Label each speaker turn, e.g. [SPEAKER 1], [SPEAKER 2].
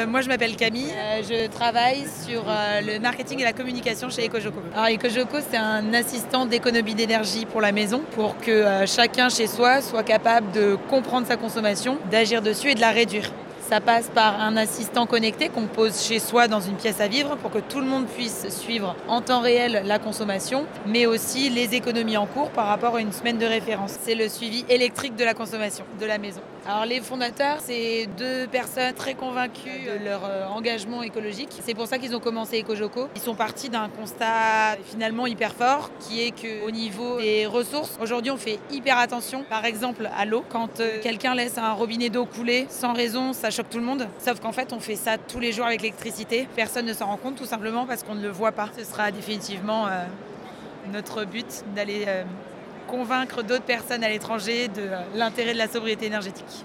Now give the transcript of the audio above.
[SPEAKER 1] Euh, Moi, je m'appelle Camille. Euh, Je travaille sur euh, le marketing et la communication chez EcoJoco. Alors, EcoJoco, c'est un assistant d'économie d'énergie pour la maison pour que euh, chacun chez soi soit capable de comprendre sa consommation, d'agir dessus et de la réduire. Ça passe par un assistant connecté qu'on pose chez soi dans une pièce à vivre pour que tout le monde puisse suivre en temps réel la consommation, mais aussi les économies en cours par rapport à une semaine de référence. C'est le suivi électrique de la consommation de la maison. Alors les fondateurs, c'est deux personnes très convaincues de leur euh, engagement écologique. C'est pour ça qu'ils ont commencé EcoJoco. Ils sont partis d'un constat finalement hyper fort, qui est qu'au niveau des ressources, aujourd'hui on fait hyper attention, par exemple à l'eau. Quand euh, quelqu'un laisse un robinet d'eau couler sans raison, ça choque tout le monde. Sauf qu'en fait on fait ça tous les jours avec l'électricité. Personne ne s'en rend compte tout simplement parce qu'on ne le voit pas. Ce sera définitivement euh, notre but d'aller... convaincre d'autres personnes à l'étranger de euh, l'intérêt de la sobriété énergétique.